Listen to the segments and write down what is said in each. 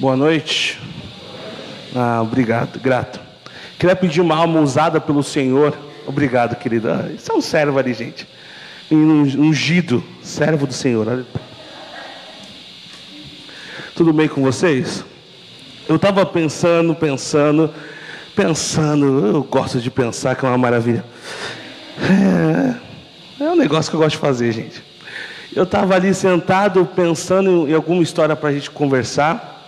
Boa noite. Ah, obrigado, grato. Queria pedir uma alma usada pelo Senhor. Obrigado, querida. Ah, isso é um servo ali, gente. Um ungido, servo do Senhor. Tudo bem com vocês? Eu estava pensando, pensando, pensando. Eu gosto de pensar que é uma maravilha. É, é um negócio que eu gosto de fazer, gente. Eu estava ali sentado pensando em alguma história para a gente conversar.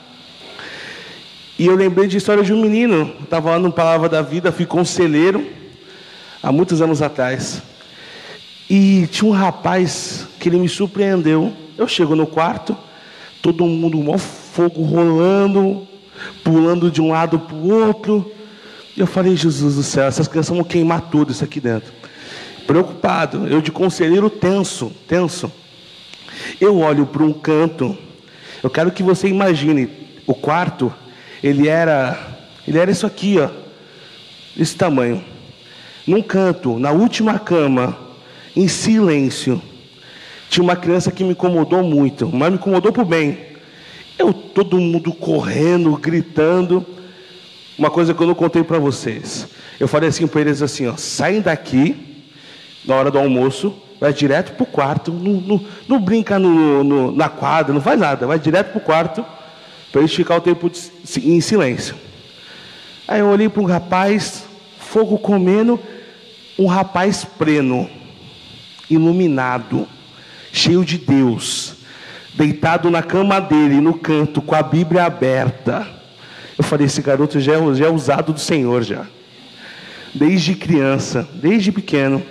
E eu lembrei de história de um menino. Estava lá no Palavra da Vida, fui conselheiro há muitos anos atrás. E tinha um rapaz que ele me surpreendeu. Eu chego no quarto, todo mundo, um fogo rolando, pulando de um lado para o outro. E eu falei, Jesus do céu, essas crianças vão queimar tudo isso aqui dentro. Preocupado, eu de conselheiro tenso, tenso. Eu olho para um canto. Eu quero que você imagine o quarto. Ele era, ele era isso aqui, ó, esse tamanho. Num canto, na última cama, em silêncio, tinha uma criança que me incomodou muito, mas me incomodou por bem. Eu, todo mundo correndo, gritando. Uma coisa que eu não contei para vocês. Eu falei assim para eles assim, ó, saem daqui na hora do almoço, vai direto para o quarto, não, não, não brinca no, no, na quadra, não faz nada, vai direto para o quarto, para eles ficar o tempo de, em silêncio. Aí eu olhei para um rapaz, fogo comendo, um rapaz pleno, iluminado, cheio de Deus, deitado na cama dele, no canto, com a Bíblia aberta. Eu falei, esse garoto já é, já é usado do Senhor já. Desde criança, desde pequeno.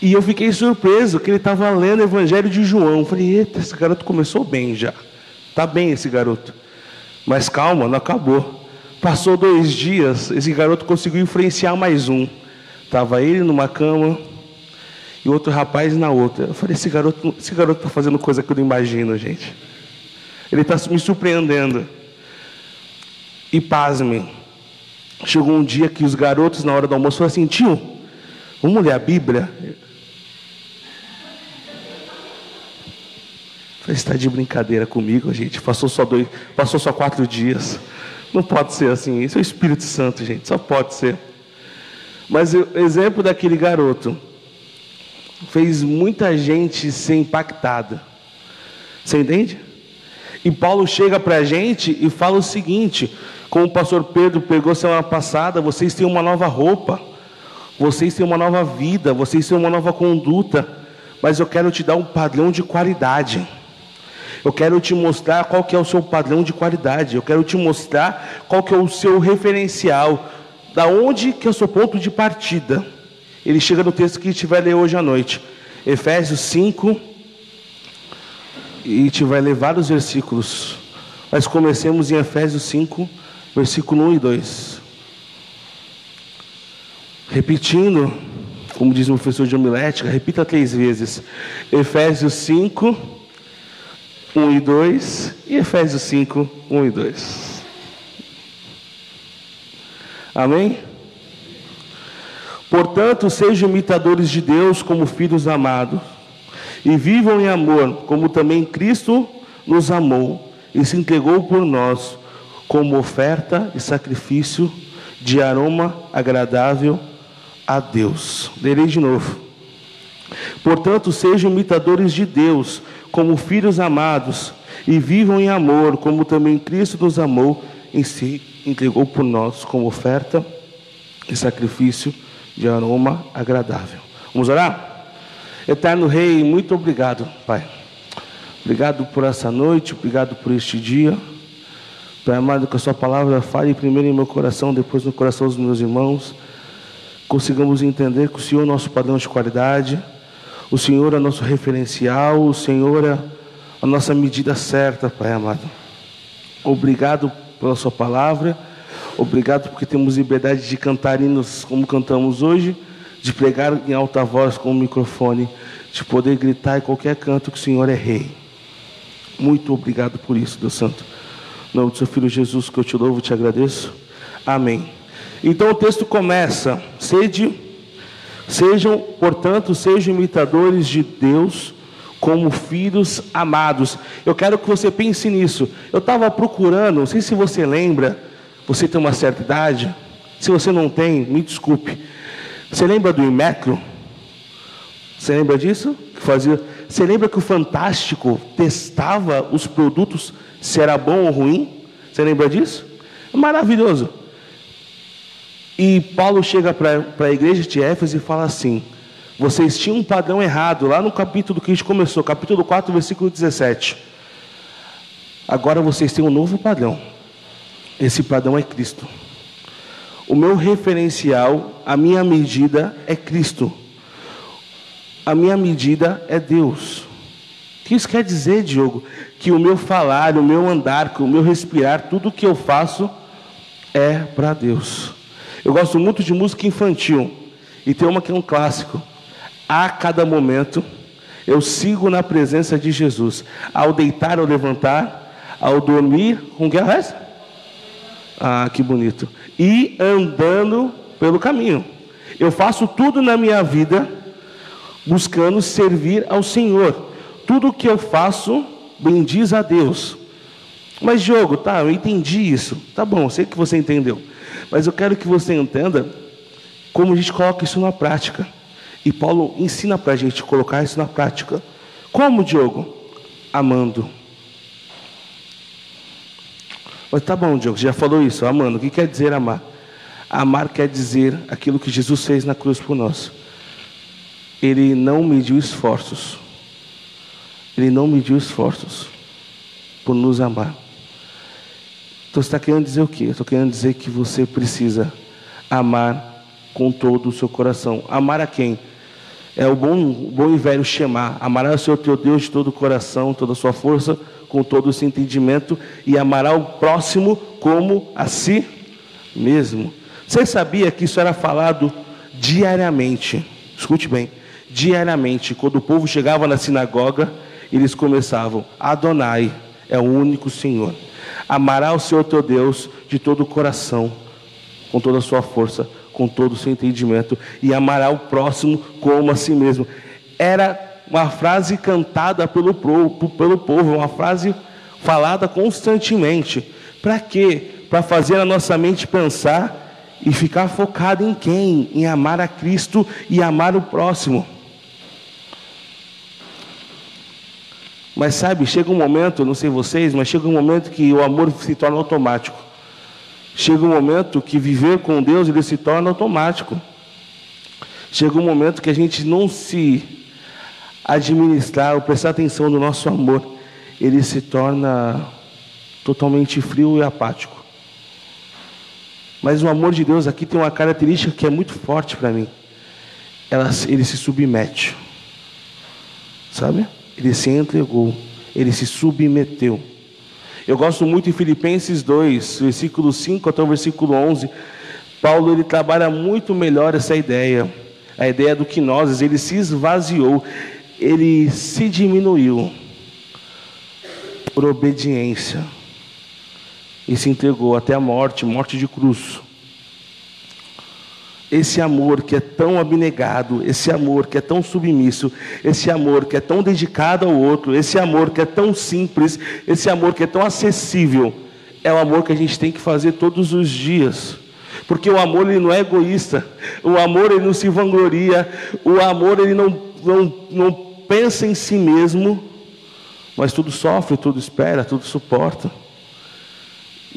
E eu fiquei surpreso que ele estava lendo o Evangelho de João. falei, eita, esse garoto começou bem já. Está bem esse garoto. Mas calma, não acabou. Passou dois dias, esse garoto conseguiu influenciar mais um. Estava ele numa cama e outro rapaz na outra. Eu falei, esse garoto esse garoto está fazendo coisa que eu não imagino, gente. Ele está me surpreendendo. E pasmem, chegou um dia que os garotos, na hora do almoço, falaram assim, tio, vamos ler a Bíblia? Está de brincadeira comigo, gente. Passou só dois, passou só quatro dias. Não pode ser assim. Isso é o Espírito Santo, gente. Só pode ser. Mas o exemplo daquele garoto fez muita gente ser impactada. Você entende? E Paulo chega para a gente e fala o seguinte: como o pastor Pedro pegou semana passada, vocês têm uma nova roupa, vocês têm uma nova vida, vocês têm uma nova conduta, mas eu quero te dar um padrão de qualidade. Eu quero te mostrar qual que é o seu padrão de qualidade. Eu quero te mostrar qual que é o seu referencial. Da onde que é o seu ponto de partida. Ele chega no texto que a gente vai ler hoje à noite. Efésios 5. E a gente vai ler vários versículos. Mas comecemos em Efésios 5, versículo 1 e 2. Repetindo, como diz o professor de homilética, repita três vezes. Efésios 5, 1 e 2 e Efésios 5, 1 e 2. Amém? Portanto, sejam imitadores de Deus como filhos amados, e vivam em amor, como também Cristo nos amou e se entregou por nós como oferta e sacrifício de aroma agradável a Deus. Lerei de novo. Portanto, sejam imitadores de Deus como filhos amados, e vivam em amor, como também Cristo nos amou em si, entregou por nós como oferta e sacrifício de aroma agradável. Vamos orar? Eterno Rei, muito obrigado, Pai. Obrigado por essa noite, obrigado por este dia. Pai amado, que a Sua palavra fale primeiro em meu coração, depois no coração dos meus irmãos. Consigamos entender que o Senhor é nosso padrão de qualidade o Senhor é nosso referencial, o Senhor é a nossa medida certa, Pai amado. Obrigado pela Sua palavra, obrigado porque temos liberdade de cantar hinos como cantamos hoje, de pregar em alta voz com o microfone, de poder gritar em qualquer canto que o Senhor é Rei. Muito obrigado por isso, Deus Santo. Em nome do Seu Filho Jesus, que eu te louvo e te agradeço. Amém. Então o texto começa: sede Sejam, portanto, sejam imitadores de Deus como filhos amados. Eu quero que você pense nisso. Eu estava procurando, não sei se você lembra, você tem uma certa idade. Se você não tem, me desculpe. Você lembra do Inmetro? Você lembra disso? Que fazia. Você lembra que o Fantástico testava os produtos se era bom ou ruim? Você lembra disso? Maravilhoso. E Paulo chega para a igreja de Éfeso e fala assim: vocês tinham um padrão errado, lá no capítulo que a gente começou, capítulo 4, versículo 17. Agora vocês têm um novo padrão. Esse padrão é Cristo. O meu referencial, a minha medida é Cristo. A minha medida é Deus. O que isso quer dizer, Diogo? Que o meu falar, o meu andar, o meu respirar, tudo que eu faço é para Deus. Eu gosto muito de música infantil. E tem uma que é um clássico. A cada momento eu sigo na presença de Jesus. Ao deitar ou levantar, ao dormir, com que é Ah, que bonito. E andando pelo caminho. Eu faço tudo na minha vida buscando servir ao Senhor. Tudo que eu faço bendiz a Deus. Mas Diogo, tá, eu entendi isso. Tá bom, sei que você entendeu. Mas eu quero que você entenda como a gente coloca isso na prática. E Paulo ensina para a gente colocar isso na prática. Como, Diogo? Amando. Mas tá bom, Diogo, já falou isso, amando. O que quer dizer amar? Amar quer dizer aquilo que Jesus fez na cruz por nós. Ele não mediu esforços. Ele não mediu esforços por nos amar. Então você está querendo dizer o quê? Eu estou querendo dizer que você precisa amar com todo o seu coração. Amar a quem? É o bom, o bom e velho Shema. Amará o Senhor teu Deus de todo o coração, toda a sua força, com todo o seu entendimento, e amará o próximo como a si mesmo. Você sabia que isso era falado diariamente? Escute bem, diariamente, quando o povo chegava na sinagoga, eles começavam: Adonai é o único Senhor. Amará o Senhor teu Deus de todo o coração, com toda a sua força, com todo o seu entendimento, e amará o próximo como a si mesmo. Era uma frase cantada pelo povo, pelo povo uma frase falada constantemente. Para quê? Para fazer a nossa mente pensar e ficar focado em quem? Em amar a Cristo e amar o próximo. Mas sabe, chega um momento, não sei vocês, mas chega um momento que o amor se torna automático. Chega um momento que viver com Deus ele se torna automático. Chega um momento que a gente não se administrar ou prestar atenção no nosso amor, ele se torna totalmente frio e apático. Mas o amor de Deus aqui tem uma característica que é muito forte para mim. Ela, ele se submete. Sabe? Ele se entregou, ele se submeteu. Eu gosto muito em Filipenses 2, versículo 5 até o versículo 11. Paulo ele trabalha muito melhor essa ideia, a ideia do que nós, ele se esvaziou, ele se diminuiu por obediência e se entregou até a morte, morte de cruz esse amor que é tão abnegado, esse amor que é tão submisso, esse amor que é tão dedicado ao outro, esse amor que é tão simples, esse amor que é tão acessível, é o amor que a gente tem que fazer todos os dias. Porque o amor ele não é egoísta, o amor ele não se vangloria, o amor ele não, não, não pensa em si mesmo, mas tudo sofre, tudo espera, tudo suporta.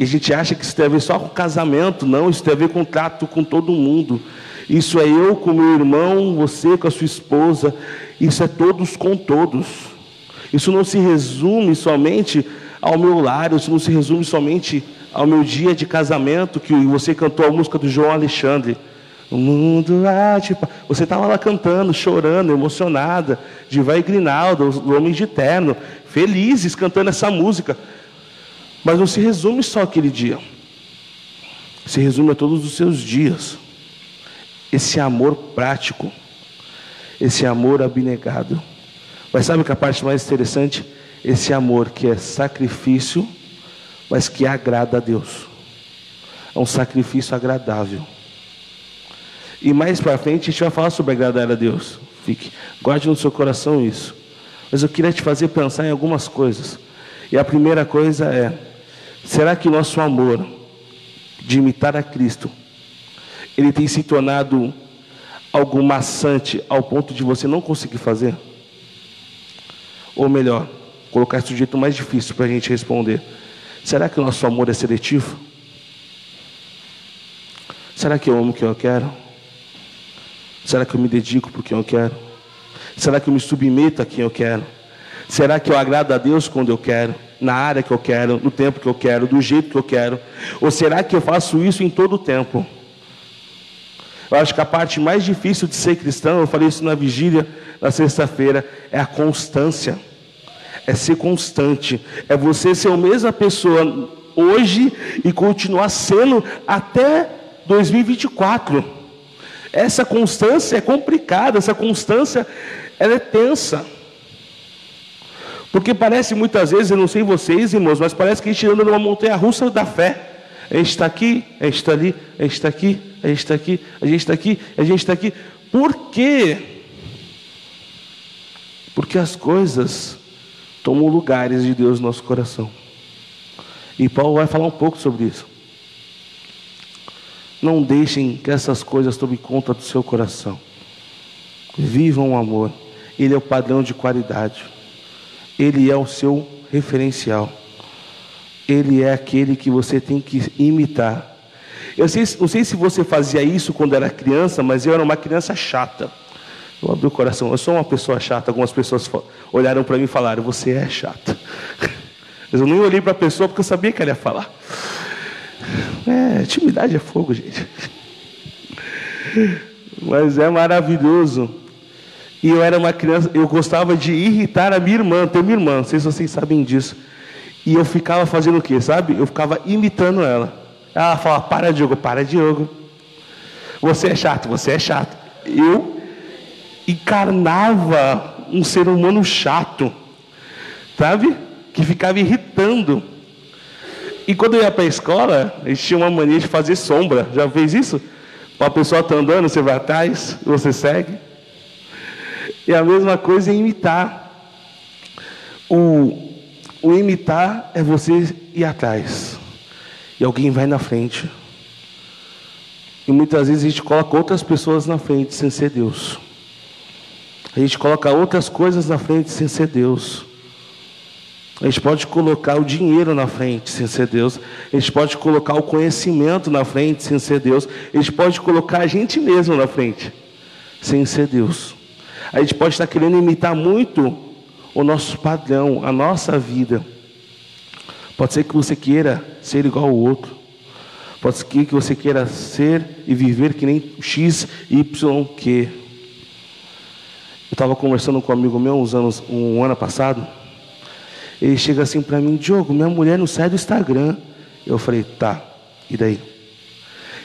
E a gente acha que isso tem a ver só com casamento, não, isso tem a ver com trato com todo mundo. Isso é eu com meu irmão, você com a sua esposa, isso é todos com todos. Isso não se resume somente ao meu lar, isso não se resume somente ao meu dia de casamento, que você cantou a música do João Alexandre. O mundo late. Você estava lá cantando, chorando, emocionada, de Vai Grinaldo, os homens de terno, felizes cantando essa música. Mas não se resume só aquele dia. Se resume a todos os seus dias. Esse amor prático, esse amor abnegado. Mas sabe que a parte mais interessante? Esse amor que é sacrifício, mas que agrada a Deus. É um sacrifício agradável. E mais para frente a gente vai falar sobre agradar a Deus. Fique, guarde no seu coração isso. Mas eu queria te fazer pensar em algumas coisas. E a primeira coisa é: será que o nosso amor de imitar a Cristo, ele tem se tornado algo maçante ao ponto de você não conseguir fazer? Ou melhor, colocar esse jeito mais difícil para a gente responder: será que o nosso amor é seletivo? Será que eu amo quem eu quero? Será que eu me dedico por quem eu quero? Será que eu me submeto a quem eu quero? Será que eu agrado a Deus quando eu quero? Na área que eu quero, no tempo que eu quero, do jeito que eu quero? Ou será que eu faço isso em todo o tempo? Eu acho que a parte mais difícil de ser cristão, eu falei isso na vigília, na sexta-feira, é a constância. É ser constante. É você ser a mesma pessoa hoje e continuar sendo até 2024. Essa constância é complicada, essa constância ela é tensa. Porque parece muitas vezes, eu não sei vocês, irmãos, mas parece que a gente anda numa montanha russa da fé. A gente está aqui, a gente está ali, a gente está aqui, a gente está aqui, a gente está aqui, a gente está aqui. Por quê? Porque as coisas tomam lugares de Deus no nosso coração. E Paulo vai falar um pouco sobre isso. Não deixem que essas coisas tomem conta do seu coração. Vivam o amor. Ele é o padrão de qualidade. Ele é o seu referencial. Ele é aquele que você tem que imitar. Eu sei, não sei se você fazia isso quando era criança, mas eu era uma criança chata. Eu abri o coração, eu sou uma pessoa chata. Algumas pessoas olharam para mim e falaram: Você é chata. Mas eu nem olhei para a pessoa porque eu sabia que ela ia falar. É, intimidade é fogo, gente. Mas é maravilhoso. E eu era uma criança, eu gostava de irritar a minha irmã, tenho minha irmã, não sei se vocês sabem disso. E eu ficava fazendo o quê, sabe? Eu ficava imitando ela. Ela falava, para Diogo, para Diogo. Você é chato, você é chato. Eu encarnava um ser humano chato, sabe? Que ficava irritando. E quando eu ia para a escola, eles tinham uma mania de fazer sombra. Já fez isso? Uma pessoa está andando, você vai atrás, você segue. E a mesma coisa é imitar. O, o imitar é você ir atrás. E alguém vai na frente. E muitas vezes a gente coloca outras pessoas na frente sem ser Deus. A gente coloca outras coisas na frente sem ser Deus. A gente pode colocar o dinheiro na frente sem ser Deus. A gente pode colocar o conhecimento na frente sem ser Deus. A gente pode colocar a gente mesmo na frente sem ser Deus. A gente pode estar querendo imitar muito o nosso padrão, a nossa vida. Pode ser que você queira ser igual ao outro. Pode ser que você queira ser e viver que nem X, Y, Q. Eu estava conversando com um amigo meu uns anos, um ano passado. Ele chega assim para mim, Diogo, minha mulher não sai do Instagram. Eu falei, tá, e daí?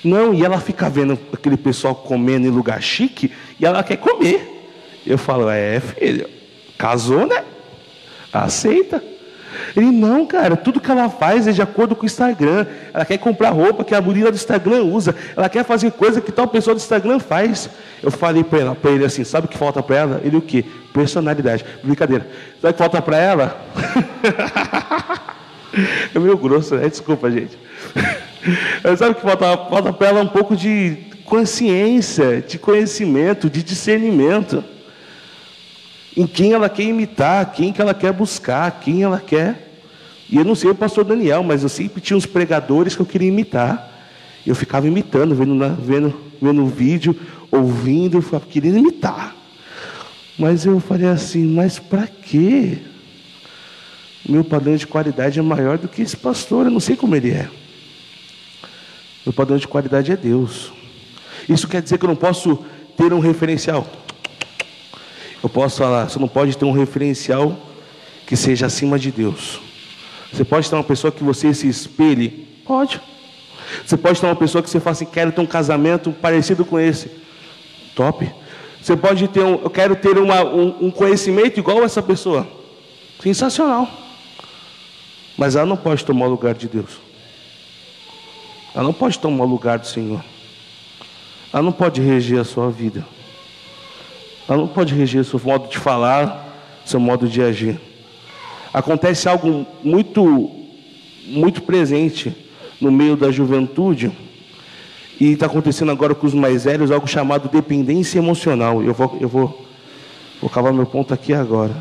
Não, e ela fica vendo aquele pessoal comendo em lugar chique e ela quer comer. Eu falo, é, filho, casou, né? Aceita. Ele, não, cara, tudo que ela faz é de acordo com o Instagram. Ela quer comprar roupa que a bonita do Instagram usa. Ela quer fazer coisa que tal pessoa do Instagram faz. Eu falei para ele assim: sabe o que falta para ela? Ele o quê? Personalidade. Brincadeira. Sabe o que falta para ela? é meio grosso, né? Desculpa, gente. sabe o que falta? Falta para ela um pouco de consciência, de conhecimento, de discernimento em quem ela quer imitar, quem que ela quer buscar, quem ela quer. E eu não sei o pastor Daniel, mas eu sempre tinha uns pregadores que eu queria imitar. Eu ficava imitando, vendo, vendo, vendo o vídeo, ouvindo, eu querendo imitar. Mas eu falei assim, mas para quê? Meu padrão de qualidade é maior do que esse pastor, eu não sei como ele é. Meu padrão de qualidade é Deus. Isso quer dizer que eu não posso ter um referencial. Eu posso falar, você não pode ter um referencial que seja acima de Deus. Você pode ter uma pessoa que você se espelhe? Pode. Você pode ter uma pessoa que você fala assim, quero ter um casamento parecido com esse. Top. Você pode ter um, eu quero ter uma, um, um conhecimento igual a essa pessoa. Sensacional. Mas ela não pode tomar o lugar de Deus. Ela não pode tomar o lugar do Senhor. Ela não pode reger a sua vida. Ela não pode reger seu modo de falar, seu modo de agir. Acontece algo muito, muito presente no meio da juventude e está acontecendo agora com os mais velhos algo chamado dependência emocional. Eu vou, eu vou, vou cavar meu ponto aqui agora.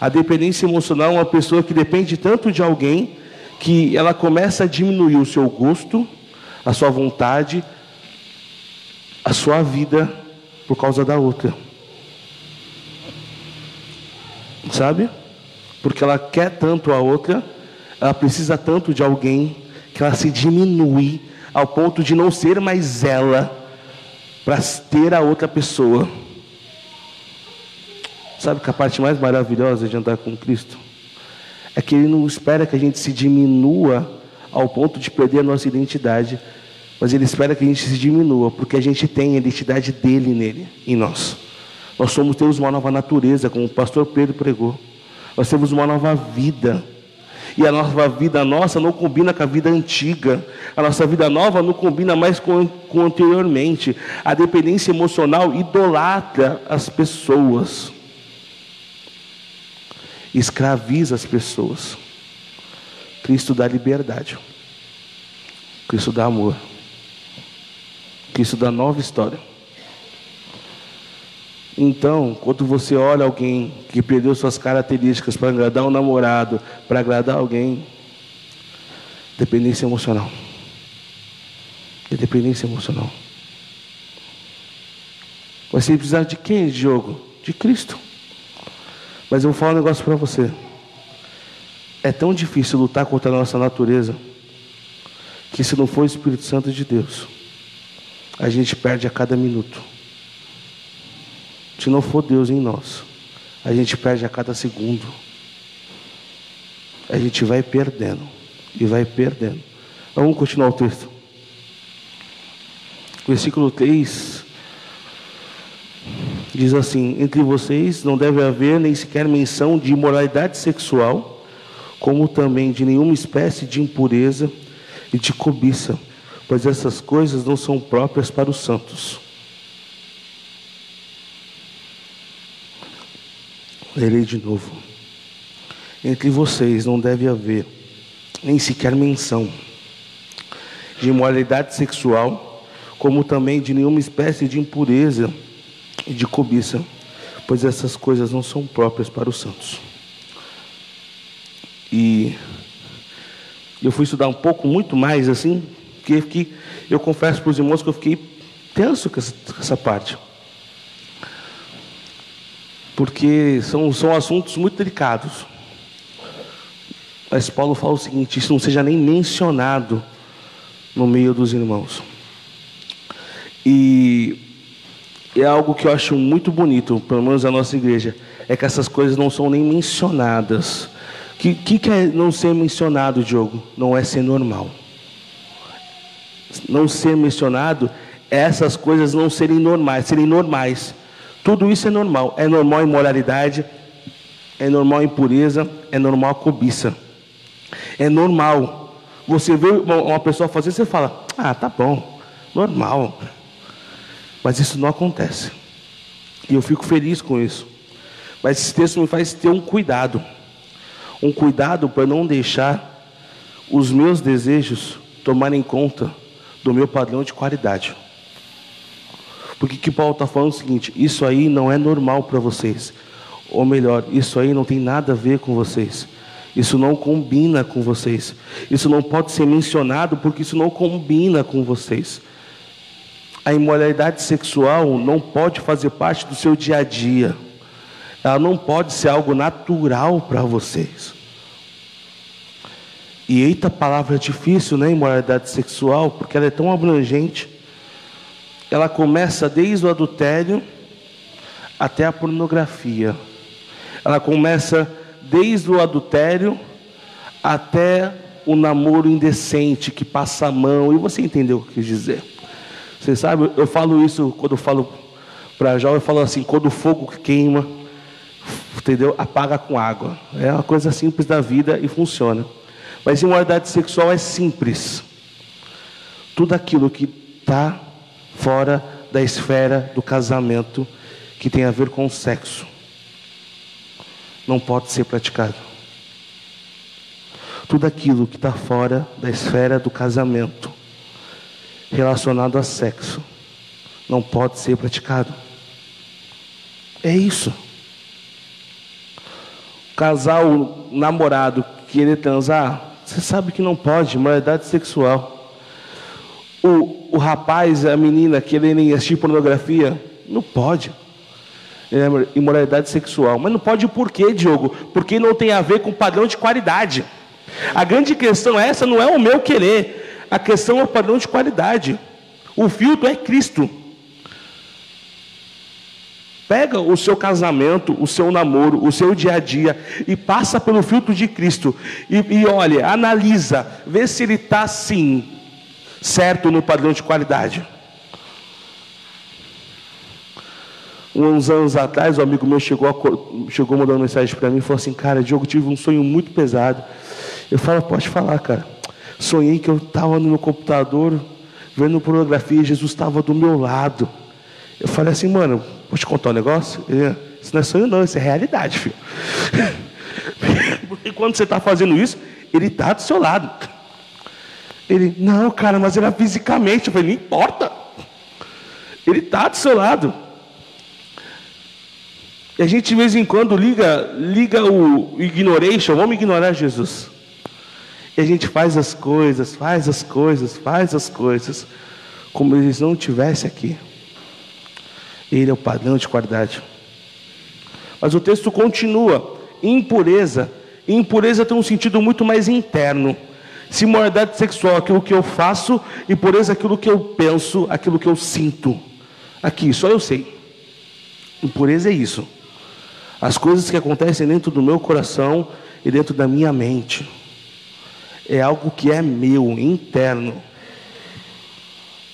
A dependência emocional é uma pessoa que depende tanto de alguém que ela começa a diminuir o seu gosto, a sua vontade, a sua vida por causa da outra. Sabe? Porque ela quer tanto a outra, ela precisa tanto de alguém que ela se diminui ao ponto de não ser mais ela para ter a outra pessoa. Sabe que a parte mais maravilhosa de andar com Cristo é que Ele não espera que a gente se diminua ao ponto de perder a nossa identidade, mas Ele espera que a gente se diminua, porque a gente tem a identidade dele nele, em nós. Nós somos, temos uma nova natureza, como o pastor Pedro pregou. Nós temos uma nova vida. E a nossa vida nossa não combina com a vida antiga. A nossa vida nova não combina mais com, com anteriormente. A dependência emocional idolatra as pessoas. Escraviza as pessoas. Cristo dá liberdade. Cristo dá amor. Cristo dá nova história. Então, quando você olha alguém que perdeu suas características para agradar um namorado, para agradar alguém, dependência emocional. É dependência emocional. Você precisar de quem, Diogo? De Cristo. Mas eu vou falar um negócio para você. É tão difícil lutar contra a nossa natureza que se não for o Espírito Santo de Deus, a gente perde a cada minuto. Se não for Deus em nós, a gente perde a cada segundo. A gente vai perdendo e vai perdendo. Vamos continuar o texto. Versículo 3 diz assim: Entre vocês não deve haver nem sequer menção de imoralidade sexual, como também de nenhuma espécie de impureza e de cobiça, pois essas coisas não são próprias para os santos. Lerei de novo. Entre vocês não deve haver nem sequer menção de imoralidade sexual, como também de nenhuma espécie de impureza e de cobiça, pois essas coisas não são próprias para os santos. E eu fui estudar um pouco, muito mais assim, que, eu confesso para os irmãos que eu fiquei tenso com essa, com essa parte porque são, são assuntos muito delicados. Mas Paulo fala o seguinte: isso não seja nem mencionado no meio dos irmãos. E é algo que eu acho muito bonito, pelo menos na nossa igreja, é que essas coisas não são nem mencionadas. O que, que, que é não ser mencionado, Diogo? Não é ser normal. Não ser mencionado é essas coisas não serem normais, serem normais. Tudo isso é normal. É normal imoralidade, é normal impureza, é normal cobiça. É normal. Você vê uma pessoa fazer, você fala: Ah, tá bom, normal. Mas isso não acontece. E eu fico feliz com isso. Mas esse texto me faz ter um cuidado. Um cuidado para não deixar os meus desejos tomarem conta do meu padrão de qualidade. Porque que Paulo está falando é o seguinte: isso aí não é normal para vocês. Ou melhor, isso aí não tem nada a ver com vocês. Isso não combina com vocês. Isso não pode ser mencionado porque isso não combina com vocês. A imoralidade sexual não pode fazer parte do seu dia a dia. Ela não pode ser algo natural para vocês. E eita palavra difícil, né? Imoralidade sexual, porque ela é tão abrangente ela começa desde o adultério até a pornografia. Ela começa desde o adultério até o namoro indecente que passa a mão. E você entendeu o que eu quis dizer? Você sabe, eu falo isso quando eu falo para jovem, eu falo assim, quando o fogo queima, entendeu? Apaga com água. É uma coisa simples da vida e funciona. Mas imoralidade sexual é simples. Tudo aquilo que está fora da esfera do casamento que tem a ver com o sexo. não pode ser praticado. Tudo aquilo que está fora da esfera do casamento, relacionado a sexo, não pode ser praticado. É isso. O casal namorado querer transar, você sabe que não pode, moralidade sexual. O, o rapaz, a menina quererem assistir pornografia, não pode. É imoralidade sexual. Mas não pode por quê, Diogo? Porque não tem a ver com padrão de qualidade. A grande questão é essa não é o meu querer. A questão é o padrão de qualidade. O filtro é Cristo. Pega o seu casamento, o seu namoro, o seu dia a dia e passa pelo filtro de Cristo. E, e olha, analisa, vê se ele está sim certo no padrão de qualidade. Uns anos atrás, um amigo meu chegou, a, chegou mandando mensagem para mim e falou assim: Cara, Diogo, tive um sonho muito pesado. Eu falo: Pode falar, cara. Sonhei que eu estava no meu computador vendo pornografia e Jesus estava do meu lado. Eu falei assim, mano, vou te contar um negócio? Ele, isso não é sonho, não, isso é realidade, filho. Porque quando você está fazendo isso, ele está do seu lado. Ele, não, cara, mas era fisicamente. Eu falei, não importa. Ele está do seu lado. E a gente de vez em quando liga, liga o ignoration, vamos ignorar Jesus. E a gente faz as coisas, faz as coisas, faz as coisas, como eles não estivessem aqui. Ele é o padrão de qualidade. Mas o texto continua: impureza. impureza tem um sentido muito mais interno. Se moralidade sexual aquilo que eu faço, impureza é aquilo que eu penso, aquilo que eu sinto. Aqui, só eu sei. Impureza é isso. As coisas que acontecem dentro do meu coração e dentro da minha mente. É algo que é meu, interno.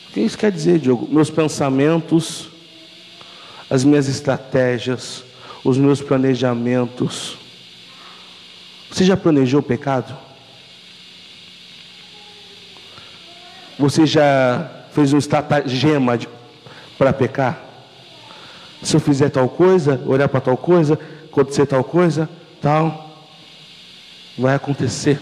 O que isso quer dizer, Diogo? Meus pensamentos, as minhas estratégias, os meus planejamentos. Você já planejou o pecado? Você já fez um estratagema para pecar? Se eu fizer tal coisa, olhar para tal coisa, acontecer tal coisa, tal, vai acontecer.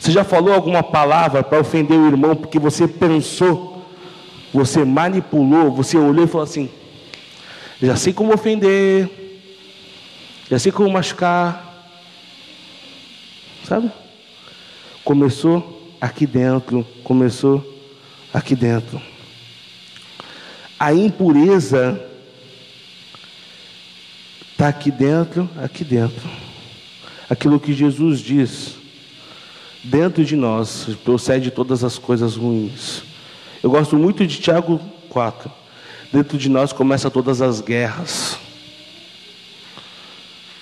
Você já falou alguma palavra para ofender o irmão porque você pensou você manipulou, você olhou e falou assim: já sei como ofender, já sei como machucar. Sabe? Começou aqui dentro, começou aqui dentro. A impureza está aqui dentro, aqui dentro. Aquilo que Jesus diz, dentro de nós procede todas as coisas ruins. Eu gosto muito de Tiago 4. Dentro de nós começa todas as guerras.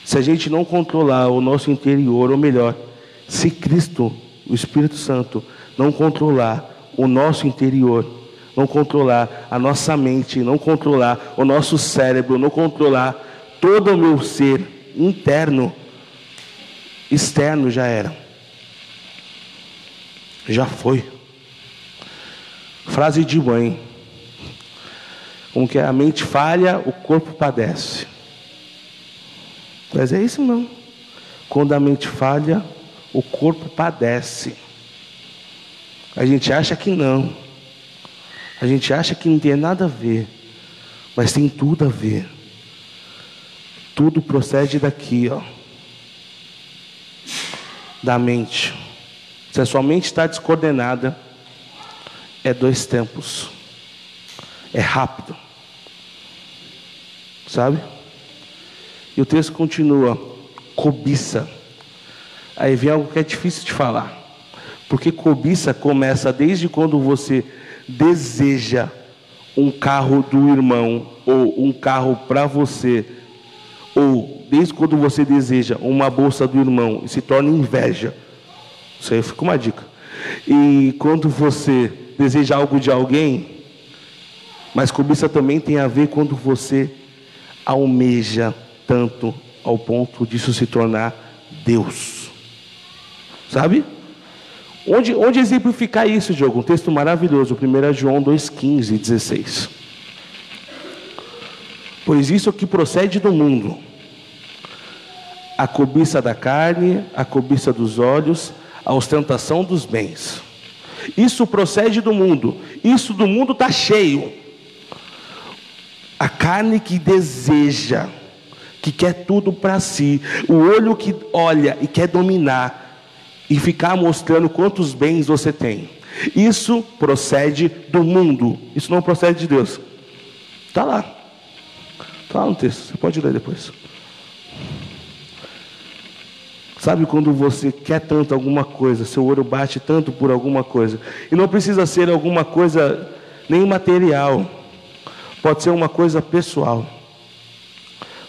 Se a gente não controlar o nosso interior, ou melhor, se Cristo, o Espírito Santo, não controlar o nosso interior, não controlar a nossa mente, não controlar o nosso cérebro, não controlar todo o meu ser interno, externo já era. Já foi. Frase de mãe. Como que? A mente falha, o corpo padece. Mas é isso não. Quando a mente falha, o corpo padece. A gente acha que não. A gente acha que não tem nada a ver. Mas tem tudo a ver. Tudo procede daqui, ó. Da mente. Se a sua mente está descoordenada, é dois tempos. É rápido. Sabe? E o texto continua: cobiça. Aí vem algo que é difícil de falar. Porque cobiça começa desde quando você deseja um carro do irmão ou um carro para você, ou desde quando você deseja uma bolsa do irmão e se torna inveja. Isso aí fica uma dica. E quando você deseja algo de alguém, mas cobiça também tem a ver quando você almeja tanto ao ponto disso se tornar Deus. Sabe? Onde, onde exemplificar isso, Diogo? Um texto maravilhoso, 1 João 2,15 e 16. Pois isso é que procede do mundo, a cobiça da carne, a cobiça dos olhos, a ostentação dos bens. Isso procede do mundo. Isso do mundo está cheio. A carne que deseja, que quer tudo para si, o olho que olha e quer dominar e ficar mostrando quantos bens você tem. Isso procede do mundo. Isso não procede de Deus. Está lá. Está lá no texto. Você pode ler depois. Sabe quando você quer tanto alguma coisa, seu olho bate tanto por alguma coisa, e não precisa ser alguma coisa nem material, pode ser uma coisa pessoal.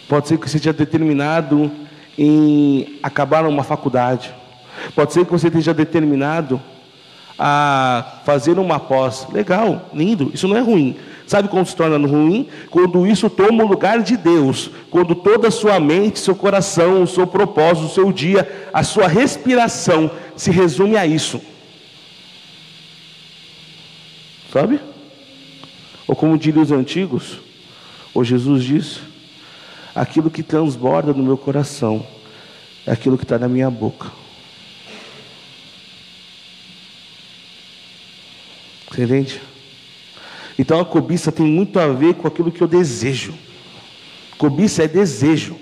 Pode ser que você esteja determinado em acabar uma faculdade. Pode ser que você esteja determinado a fazer uma pós. Legal, lindo, isso não é ruim. Sabe como se torna ruim? Quando isso toma o lugar de Deus, quando toda a sua mente, seu coração, o seu propósito, o seu dia, a sua respiração se resume a isso. Sabe? Ou como diriam os antigos, ou Jesus diz: aquilo que transborda no meu coração é aquilo que está na minha boca. Você entende? Então a cobiça tem muito a ver com aquilo que eu desejo. Cobiça é desejo.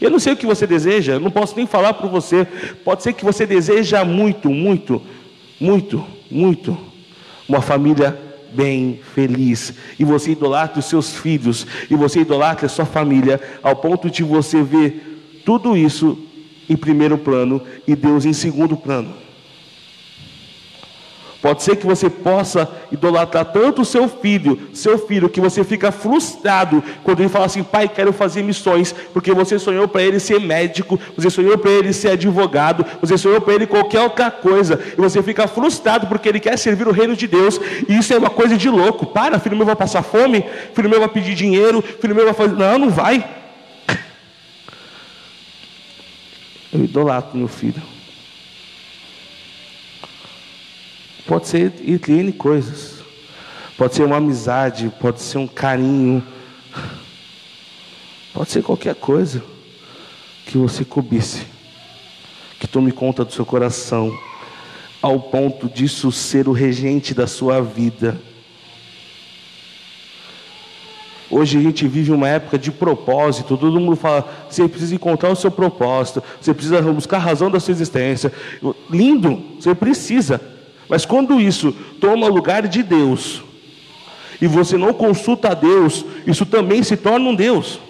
Eu não sei o que você deseja, eu não posso nem falar para você. Pode ser que você deseja muito, muito, muito, muito uma família bem, feliz, e você idolatra os seus filhos, e você idolatra a sua família, ao ponto de você ver tudo isso em primeiro plano e Deus em segundo plano. Pode ser que você possa idolatrar tanto o seu filho, seu filho, que você fica frustrado quando ele fala assim: pai, quero fazer missões, porque você sonhou para ele ser médico, você sonhou para ele ser advogado, você sonhou para ele qualquer outra coisa, e você fica frustrado porque ele quer servir o reino de Deus, e isso é uma coisa de louco. Para, filho meu vai passar fome, filho meu vai pedir dinheiro, filho meu vai fazer. Não, não vai. Eu idolatro meu filho. Pode ser N coisas. Pode ser uma amizade, pode ser um carinho. Pode ser qualquer coisa que você cobice, que tome conta do seu coração, ao ponto disso ser o regente da sua vida. Hoje a gente vive uma época de propósito, todo mundo fala, você precisa encontrar o seu propósito, você precisa buscar a razão da sua existência. Lindo, você precisa. Mas quando isso toma lugar de Deus, e você não consulta a Deus, isso também se torna um Deus.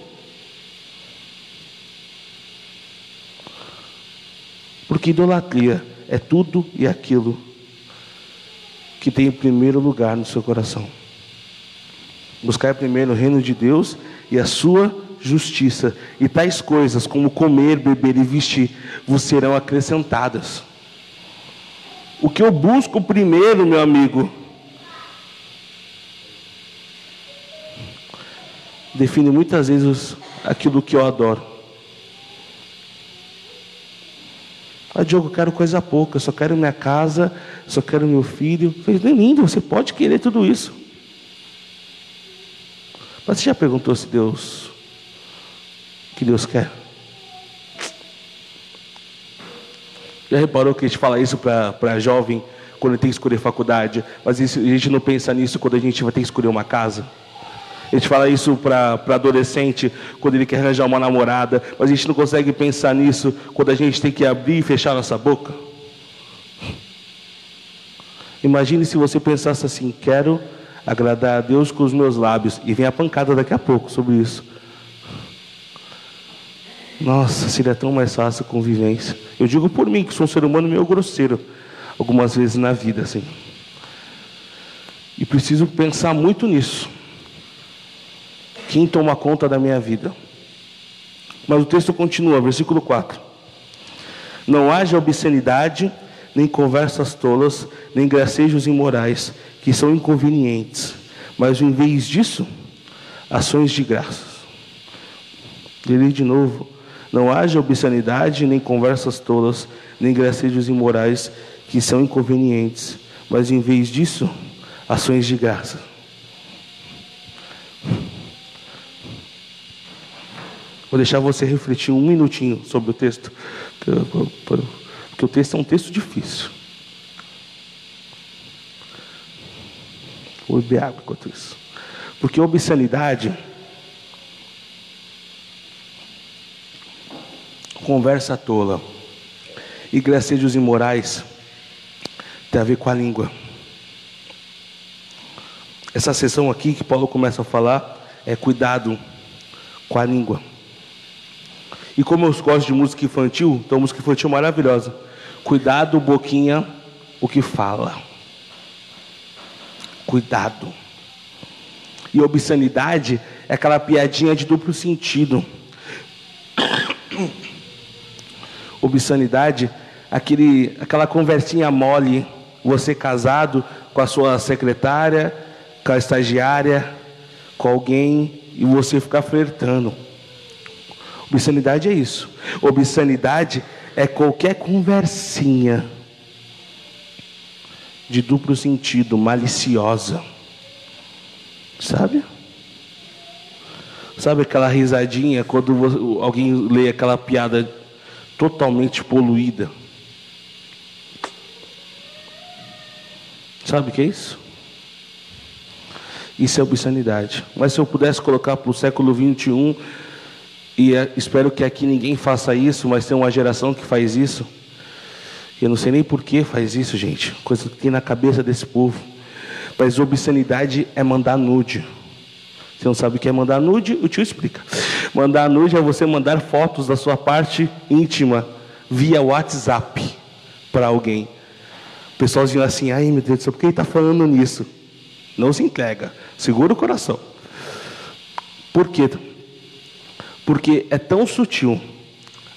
Porque idolatria é tudo e aquilo que tem em primeiro lugar no seu coração. Buscar primeiro o reino de Deus e a sua justiça, e tais coisas como comer, beber e vestir vos serão acrescentadas. O que eu busco primeiro, meu amigo, define muitas vezes aquilo que eu adoro. Ah, Diogo, eu quero coisa pouca, eu só quero minha casa, só quero meu filho. Falei, lindo, você pode querer tudo isso. Mas você já perguntou se Deus, que Deus quer? Já reparou que a gente fala isso para jovem quando tem que escolher faculdade, mas isso, a gente não pensa nisso quando a gente vai ter que escolher uma casa? A gente fala isso para adolescente quando ele quer arranjar uma namorada, mas a gente não consegue pensar nisso quando a gente tem que abrir e fechar nossa boca. Imagine se você pensasse assim: quero agradar a Deus com os meus lábios, e vem a pancada daqui a pouco sobre isso. Nossa, seria tão mais fácil a convivência. Eu digo por mim, que sou um ser humano meio grosseiro, algumas vezes na vida, assim. E preciso pensar muito nisso. Quem toma conta da minha vida? Mas o texto continua, versículo 4. Não haja obscenidade, nem conversas tolas, nem gracejos imorais, que são inconvenientes, mas em vez disso, ações de graças. Lerei de novo. Não haja obscenidade, nem conversas tolas, nem gracejos imorais que são inconvenientes, mas em vez disso, ações de graça. Vou deixar você refletir um minutinho sobre o texto, porque o texto é um texto difícil. Vou beber água enquanto isso. Porque obscenidade, conversa tola e gracejos imorais tem a ver com a língua. Essa sessão aqui que Paulo começa a falar é cuidado com a língua. E como eu gosto de música infantil, então música infantil maravilhosa. Cuidado, boquinha, o que fala. Cuidado. E obscenidade é aquela piadinha de duplo sentido. obscenidade, aquele, aquela conversinha mole, você casado com a sua secretária, com a estagiária, com alguém, e você ficar flertando. Obscenidade é isso. Obscenidade é qualquer conversinha de duplo sentido, maliciosa. Sabe? Sabe aquela risadinha quando alguém lê aquela piada totalmente poluída? Sabe o que é isso? Isso é obscenidade. Mas se eu pudesse colocar para o século 21, e é, espero que aqui ninguém faça isso, mas tem uma geração que faz isso. Eu não sei nem por que faz isso, gente. Coisa que tem na cabeça desse povo. Mas obscenidade é mandar nude. Você não sabe o que é mandar nude? O tio explica. Mandar nude é você mandar fotos da sua parte íntima via WhatsApp para alguém. O pessoalzinho assim, ai meu Deus do céu, por que ele está falando nisso? Não se entrega, segura o coração. Por quê? Porque é tão sutil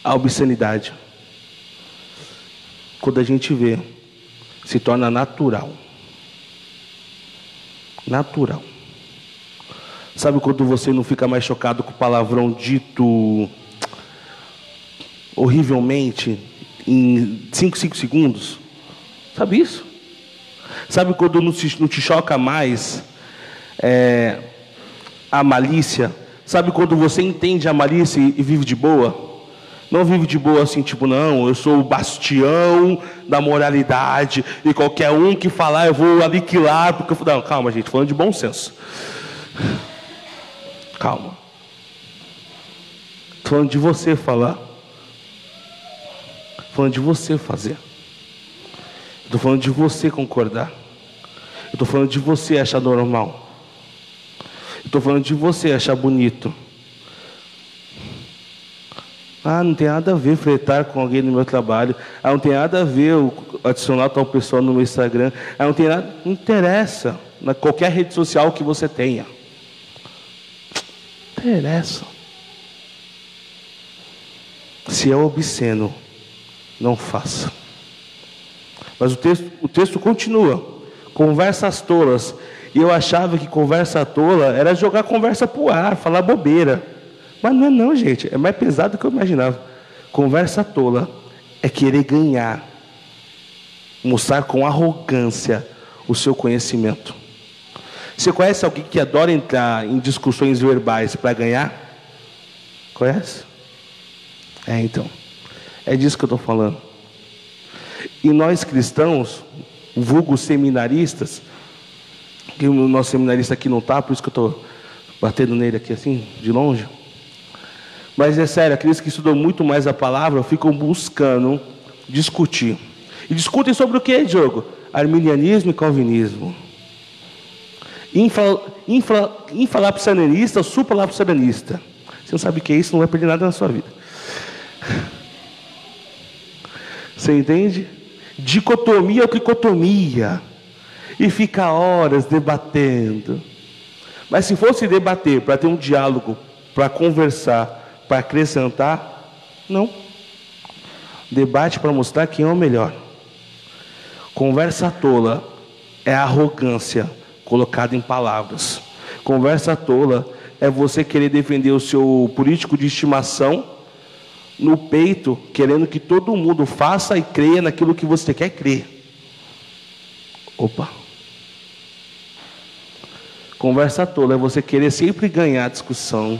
a obscenidade. Quando a gente vê, se torna natural. Natural. Sabe quando você não fica mais chocado com o palavrão dito horrivelmente em 5, 5 segundos? Sabe isso? Sabe quando não, te, não te choca mais é, a malícia? Sabe quando você entende a malícia e, e vive de boa? Não vive de boa assim, tipo, não, eu sou o bastião da moralidade e qualquer um que falar eu vou aniquilar, porque eu Não, calma, gente, falando de bom senso. Calma. Estou falando de você falar. Estou falando de você fazer. Estou falando de você concordar. Estou falando de você achar normal. Estou falando de você achar bonito. Ah, não tem nada a ver fretar com alguém no meu trabalho. Ah, não tem nada a ver adicionar tal pessoa no meu Instagram. Ah, não tem nada. Não interessa. Na qualquer rede social que você tenha interessa. Se é obsceno, não faça. Mas o texto, o texto continua. Conversas tolas. E eu achava que conversa tola era jogar conversa pro ar, falar bobeira. Mas não é não, gente. É mais pesado do que eu imaginava. Conversa tola é querer ganhar. Mostrar com arrogância o seu conhecimento. Você conhece alguém que adora entrar em discussões verbais para ganhar? Conhece? É, então. É disso que eu estou falando. E nós cristãos, vulgo seminaristas, que o nosso seminarista aqui não está, por isso que eu estou batendo nele aqui assim, de longe. Mas é sério, aqueles que estudam muito mais a palavra ficam buscando discutir. E discutem sobre o que, Diogo? Arminianismo e calvinismo infla, infla, infalapsananista ou supralapsananista. Você não sabe o que é isso, não vai perder nada na sua vida. Você entende? Dicotomia ou tricotomia. E fica horas debatendo. Mas se fosse debater para ter um diálogo, para conversar, para acrescentar, não. Debate para mostrar quem é o melhor. Conversa tola é arrogância colocado em palavras. Conversa tola é você querer defender o seu político de estimação no peito, querendo que todo mundo faça e creia naquilo que você quer crer. Opa. Conversa tola é você querer sempre ganhar a discussão.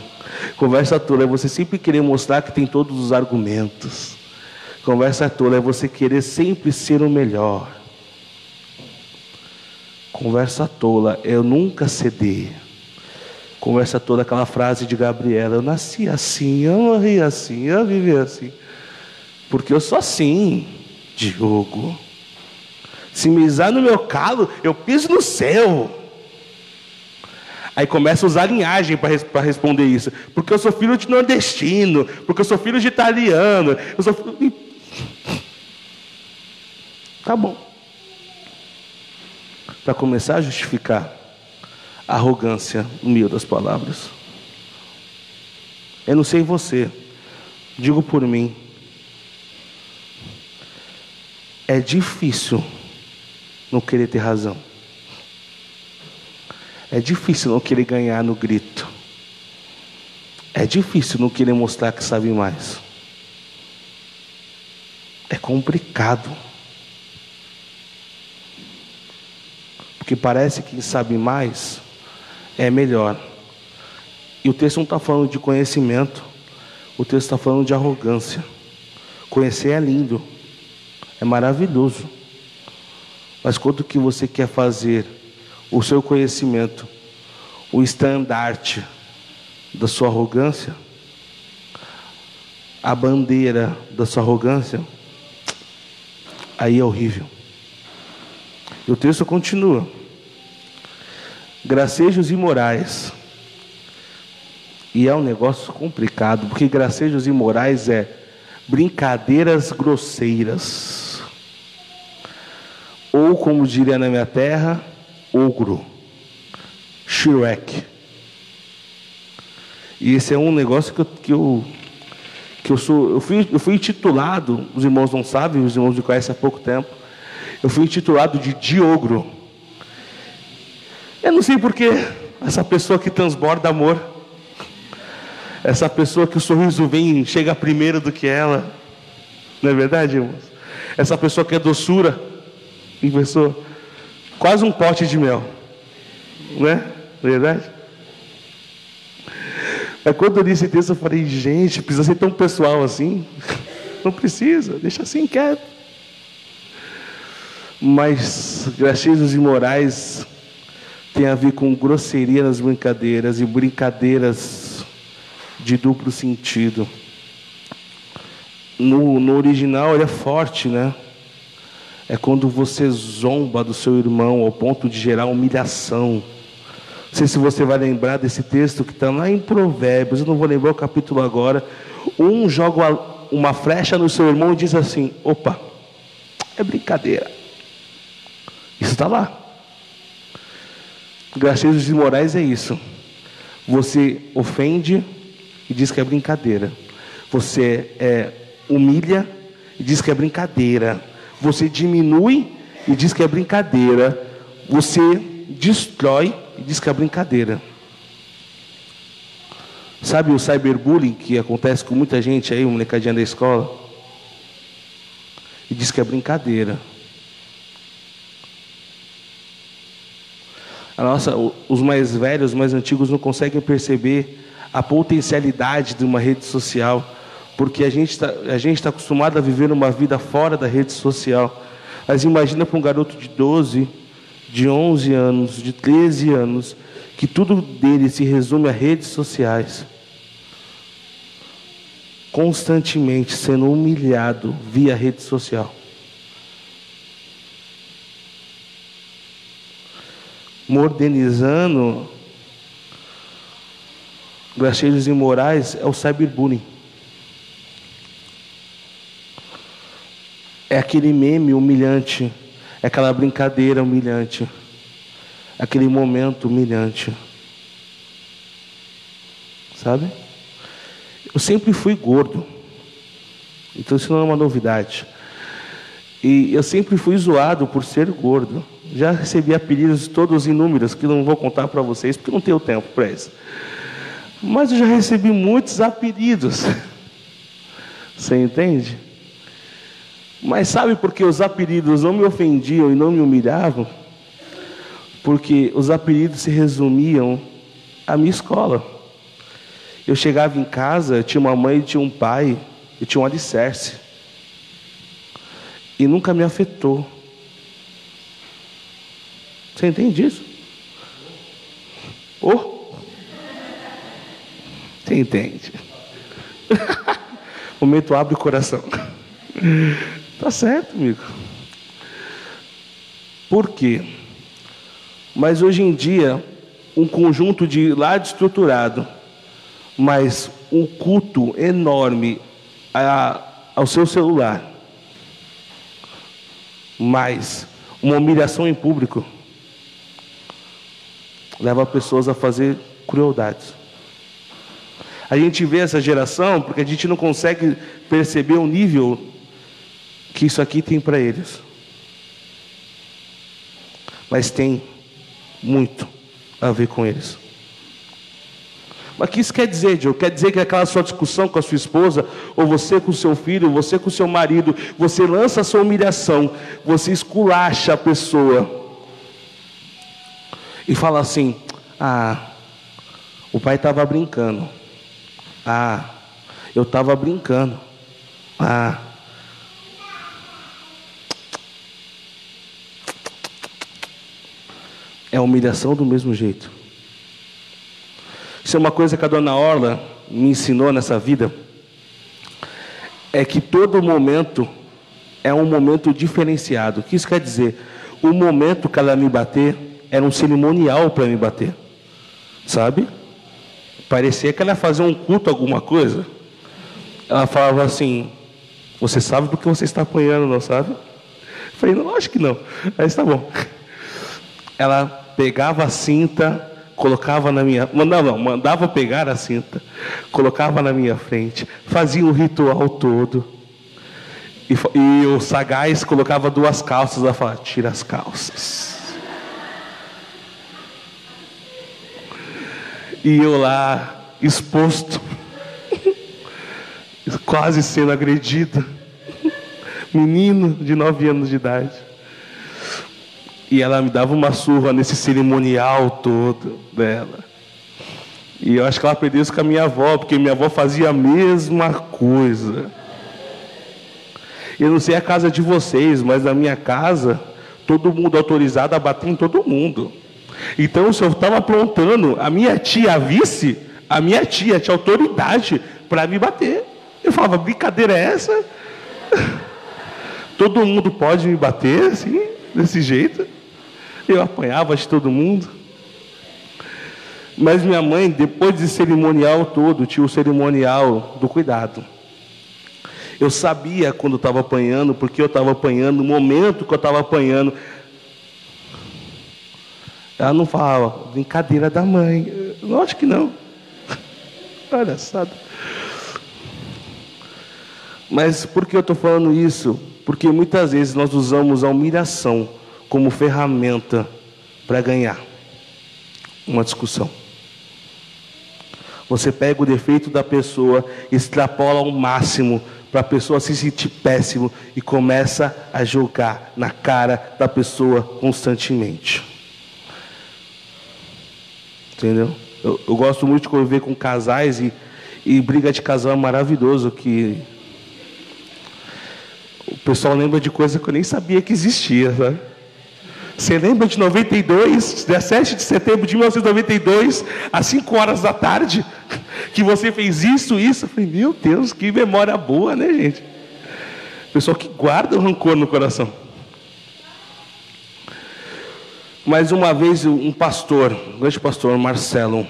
Conversa tola é você sempre querer mostrar que tem todos os argumentos. Conversa tola é você querer sempre ser o melhor. Conversa tola eu nunca ceder. Conversa toda aquela frase de Gabriela: Eu nasci assim, eu morri assim, eu vivi assim. Porque eu sou assim, Diogo. Se me usar no meu calo, eu piso no céu. Aí começa a usar linhagem para responder isso. Porque eu sou filho de nordestino, porque eu sou filho de italiano, eu sou filho... Tá bom. Para começar a justificar a arrogância no meio das palavras. Eu não sei você, digo por mim. É difícil não querer ter razão. É difícil não querer ganhar no grito. É difícil não querer mostrar que sabe mais. É complicado. Porque parece que sabe mais é melhor. E o texto não está falando de conhecimento, o texto está falando de arrogância. Conhecer é lindo, é maravilhoso. Mas quando que você quer fazer o seu conhecimento o estandarte da sua arrogância, a bandeira da sua arrogância, aí é horrível. E o texto continua. Gracejos imorais. E é um negócio complicado, porque gracejos imorais é brincadeiras grosseiras. Ou, como diria na minha terra, ogro. Shrek. E esse é um negócio que eu, que eu, que eu sou. Eu fui, eu fui intitulado, os irmãos não sabem, os irmãos me conhecem há pouco tempo. Eu fui intitulado de Diogro. Eu não sei porque essa pessoa que transborda amor, essa pessoa que o sorriso vem, chega primeiro do que ela, não é verdade, irmãos? Essa pessoa que é doçura, e pessoa, quase um pote de mel, é? Não é verdade? Mas quando eu li esse texto, eu falei, gente, precisa ser tão pessoal assim? Não precisa, deixa assim quieto. Mas graxismos imorais tem a ver com grosseria nas brincadeiras e brincadeiras de duplo sentido. No, no original ele é forte, né? É quando você zomba do seu irmão ao ponto de gerar humilhação. Não sei se você vai lembrar desse texto que está lá em Provérbios, eu não vou lembrar o capítulo agora. Um joga uma flecha no seu irmão e diz assim: opa, é brincadeira. Isso está lá. Graciosos e morais é isso. Você ofende e diz que é brincadeira. Você é, humilha e diz que é brincadeira. Você diminui e diz que é brincadeira. Você destrói e diz que é brincadeira. Sabe o cyberbullying que acontece com muita gente aí, molecadinha da escola? E diz que é brincadeira. A nossa, os mais velhos, os mais antigos não conseguem perceber a potencialidade de uma rede social, porque a gente está tá acostumado a viver uma vida fora da rede social. Mas imagina para um garoto de 12, de 11 anos, de 13 anos, que tudo dele se resume a redes sociais, constantemente sendo humilhado via rede social. Modernizando graceiros imorais é o cyberbullying. É aquele meme humilhante, é aquela brincadeira humilhante, aquele momento humilhante. Sabe? Eu sempre fui gordo, então isso não é uma novidade. E eu sempre fui zoado por ser gordo. Já recebi apelidos todos inúmeros, que não vou contar para vocês, porque não tenho tempo para isso. Mas eu já recebi muitos apelidos. Você entende? Mas sabe por que os apelidos não me ofendiam e não me humilhavam? Porque os apelidos se resumiam à minha escola. Eu chegava em casa, tinha uma mãe, tinha um pai, e tinha um alicerce. E nunca me afetou. Você entende isso? Oh! Você entende? Momento abre o coração. Tá certo, amigo. Por quê? Mas hoje em dia, um conjunto de lado estruturado, mas um culto enorme a, ao seu celular, mais uma humilhação em público, leva pessoas a fazer crueldades. A gente vê essa geração porque a gente não consegue perceber o nível que isso aqui tem para eles. Mas tem muito a ver com eles. Mas o que isso quer dizer, Joe? Quer dizer que aquela sua discussão com a sua esposa, ou você com o seu filho, você com o seu marido, você lança a sua humilhação, você esculacha a pessoa e fala assim: Ah, o pai estava brincando. Ah, eu estava brincando. Ah. É humilhação do mesmo jeito. Isso é uma coisa que a dona Orla me ensinou nessa vida. É que todo momento é um momento diferenciado. O que isso quer dizer? O momento que ela me bater era um cerimonial para me bater. Sabe? Parecia que ela ia fazer um culto, alguma coisa. Ela falava assim: Você sabe do que você está apanhando, não sabe? Eu falei: Não, acho que não. Mas tá bom. Ela pegava a cinta, colocava na minha. Não, mandava pegar a cinta, colocava na minha frente, fazia o ritual todo. E, e o sagaz colocava duas calças, ela falava: Tira as calças. E eu lá, exposto, quase sendo agredido. Menino de nove anos de idade. E ela me dava uma surra nesse cerimonial todo dela. E eu acho que ela aprendeu isso com a minha avó, porque minha avó fazia a mesma coisa. Eu não sei a casa de vocês, mas na minha casa, todo mundo autorizado a bater em todo mundo. Então, se eu estava aprontando, a minha tia, a vice, a minha tia tinha autoridade para me bater. Eu falava, brincadeira é essa? Todo mundo pode me bater assim, desse jeito? Eu apanhava de todo mundo. Mas minha mãe, depois desse cerimonial todo, tinha o cerimonial do cuidado. Eu sabia quando estava apanhando, porque eu estava apanhando, no momento que eu estava apanhando, ela não falava, brincadeira da mãe. Lógico que não. Palhaçada. Mas por que eu estou falando isso? Porque muitas vezes nós usamos a humilhação como ferramenta para ganhar uma discussão. Você pega o defeito da pessoa, extrapola ao máximo para a pessoa se sentir péssimo e começa a julgar na cara da pessoa constantemente. Entendeu? Eu, eu, gosto muito de conviver com casais e, e briga de casal é maravilhoso que o pessoal lembra de coisa que eu nem sabia que existia, sabe? Você lembra de 92, 17 de setembro de 1992, às 5 horas da tarde, que você fez isso, isso? Eu falei, meu Deus, que memória boa, né, gente? Pessoal que guarda o rancor no coração. Mas uma vez um pastor, um grande pastor, Marcelo,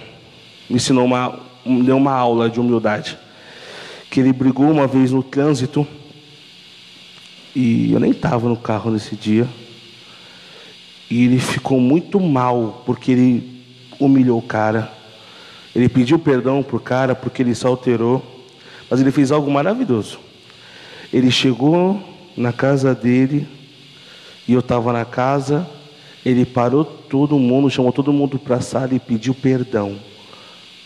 me ensinou uma, deu uma aula de humildade. Que ele brigou uma vez no trânsito e eu nem estava no carro nesse dia. E ele ficou muito mal porque ele humilhou o cara. Ele pediu perdão pro cara porque ele se alterou, mas ele fez algo maravilhoso. Ele chegou na casa dele e eu estava na casa ele parou todo mundo, chamou todo mundo para a sala e pediu perdão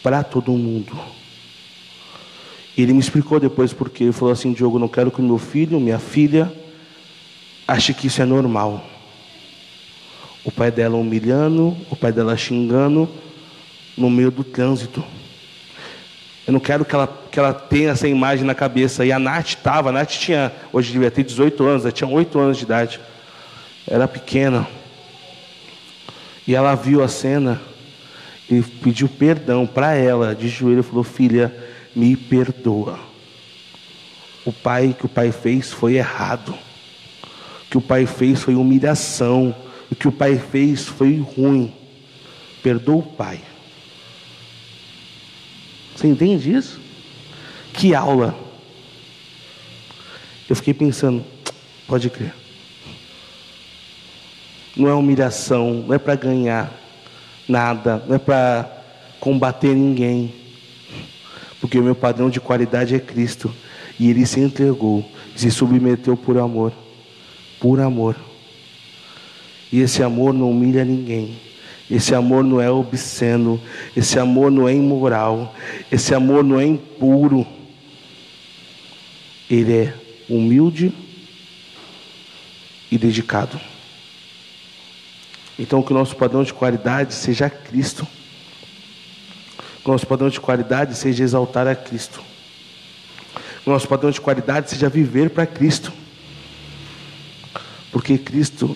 para todo mundo. Ele me explicou depois porque ele falou assim: Diogo, não quero que meu filho, minha filha, ache que isso é normal. O pai dela humilhando, o pai dela xingando no meio do trânsito. Eu não quero que ela, que ela tenha essa imagem na cabeça. E a Nath estava, a Nath tinha, hoje devia ter 18 anos, ela tinha 8 anos de idade. Era pequena. E ela viu a cena e pediu perdão para ela, de joelho, falou: Filha, me perdoa. O pai que o pai fez foi errado. O que o pai fez foi humilhação. O que o pai fez foi ruim. Perdoa o pai. Você entende isso? Que aula. Eu fiquei pensando, pode crer. Não é humilhação, não é para ganhar nada, não é para combater ninguém. Porque o meu padrão de qualidade é Cristo. E ele se entregou, se submeteu por amor. Por amor. E esse amor não humilha ninguém. Esse amor não é obsceno, esse amor não é imoral, esse amor não é impuro. Ele é humilde e dedicado. Então, que o nosso padrão de qualidade seja Cristo. Que o nosso padrão de qualidade seja exaltar a Cristo. Que o nosso padrão de qualidade seja viver para Cristo. Porque Cristo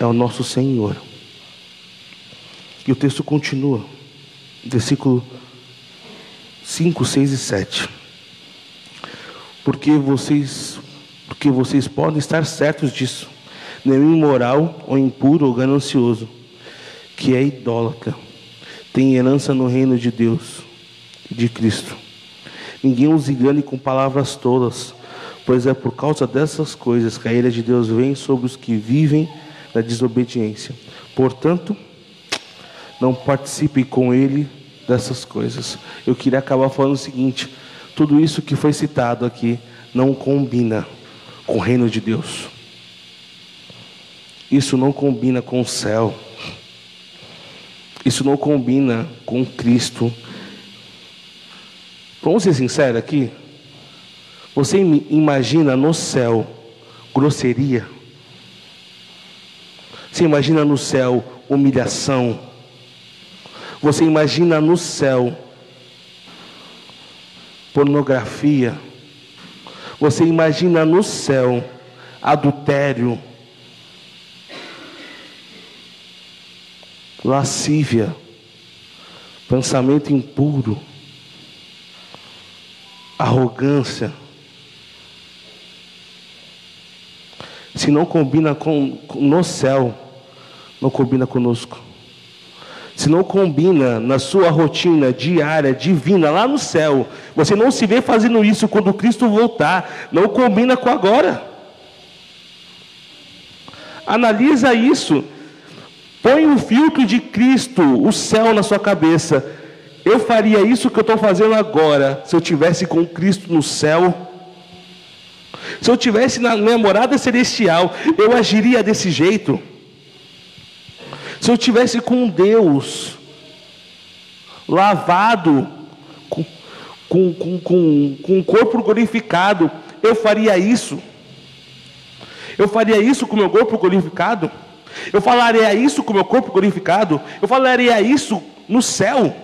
é o nosso Senhor. E o texto continua, versículo 5, 6 e 7. Porque vocês, porque vocês podem estar certos disso. Nenhum imoral, ou impuro, ou ganancioso, que é idólatra, tem herança no reino de Deus, de Cristo. Ninguém os engane com palavras tolas, pois é por causa dessas coisas que a ira de Deus vem sobre os que vivem na desobediência. Portanto, não participe com ele dessas coisas. Eu queria acabar falando o seguinte: tudo isso que foi citado aqui não combina com o reino de Deus. Isso não combina com o céu. Isso não combina com Cristo. Vamos ser sinceros aqui? Você imagina no céu grosseria? Você imagina no céu humilhação? Você imagina no céu pornografia. Você imagina no céu adultério, lascívia, pensamento impuro, arrogância. Se não combina com no céu, não combina conosco se não combina na sua rotina diária, divina, lá no céu, você não se vê fazendo isso quando Cristo voltar, não combina com agora. Analisa isso. Põe o filtro de Cristo, o céu na sua cabeça. Eu faria isso que eu estou fazendo agora, se eu tivesse com Cristo no céu. Se eu tivesse na minha morada celestial, eu agiria desse jeito. Se eu tivesse com Deus, lavado, com, com, com, com, com o corpo glorificado, eu faria isso? Eu faria isso com o meu corpo glorificado? Eu falaria isso com o meu corpo glorificado? Eu falaria isso no céu?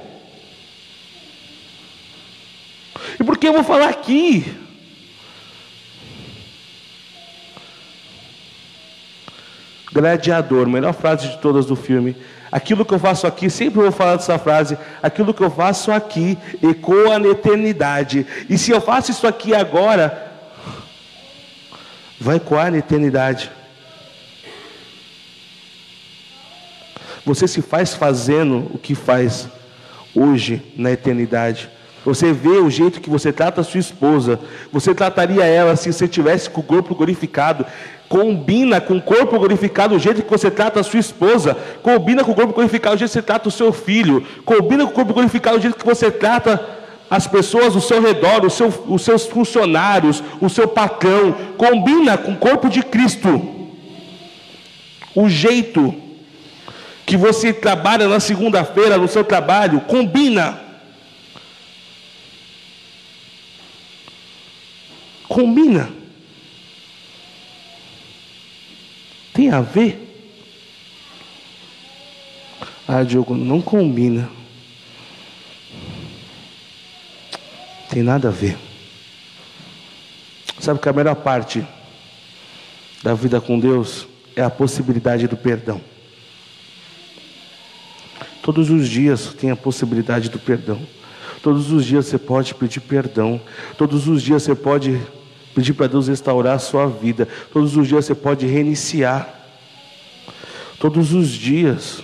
E por que eu vou falar aqui? Gladiador, melhor frase de todas do filme. Aquilo que eu faço aqui, sempre vou falar dessa frase, aquilo que eu faço aqui ecoa na eternidade. E se eu faço isso aqui agora, vai ecoar na eternidade. Você se faz fazendo o que faz hoje na eternidade. Você vê o jeito que você trata a sua esposa. Você trataria ela se você tivesse com o corpo glorificado. Combina com o corpo glorificado o jeito que você trata a sua esposa. Combina com o corpo glorificado o jeito que você trata o seu filho. Combina com o corpo glorificado o jeito que você trata as pessoas ao seu redor, seu, os seus funcionários, o seu patrão. Combina com o corpo de Cristo. O jeito que você trabalha na segunda-feira no seu trabalho. Combina. Combina. Tem a ver? Ah, Diogo, não combina. Tem nada a ver. Sabe que a melhor parte da vida com Deus é a possibilidade do perdão. Todos os dias tem a possibilidade do perdão. Todos os dias você pode pedir perdão. Todos os dias você pode pedir para Deus restaurar a sua vida. Todos os dias você pode reiniciar. Todos os dias.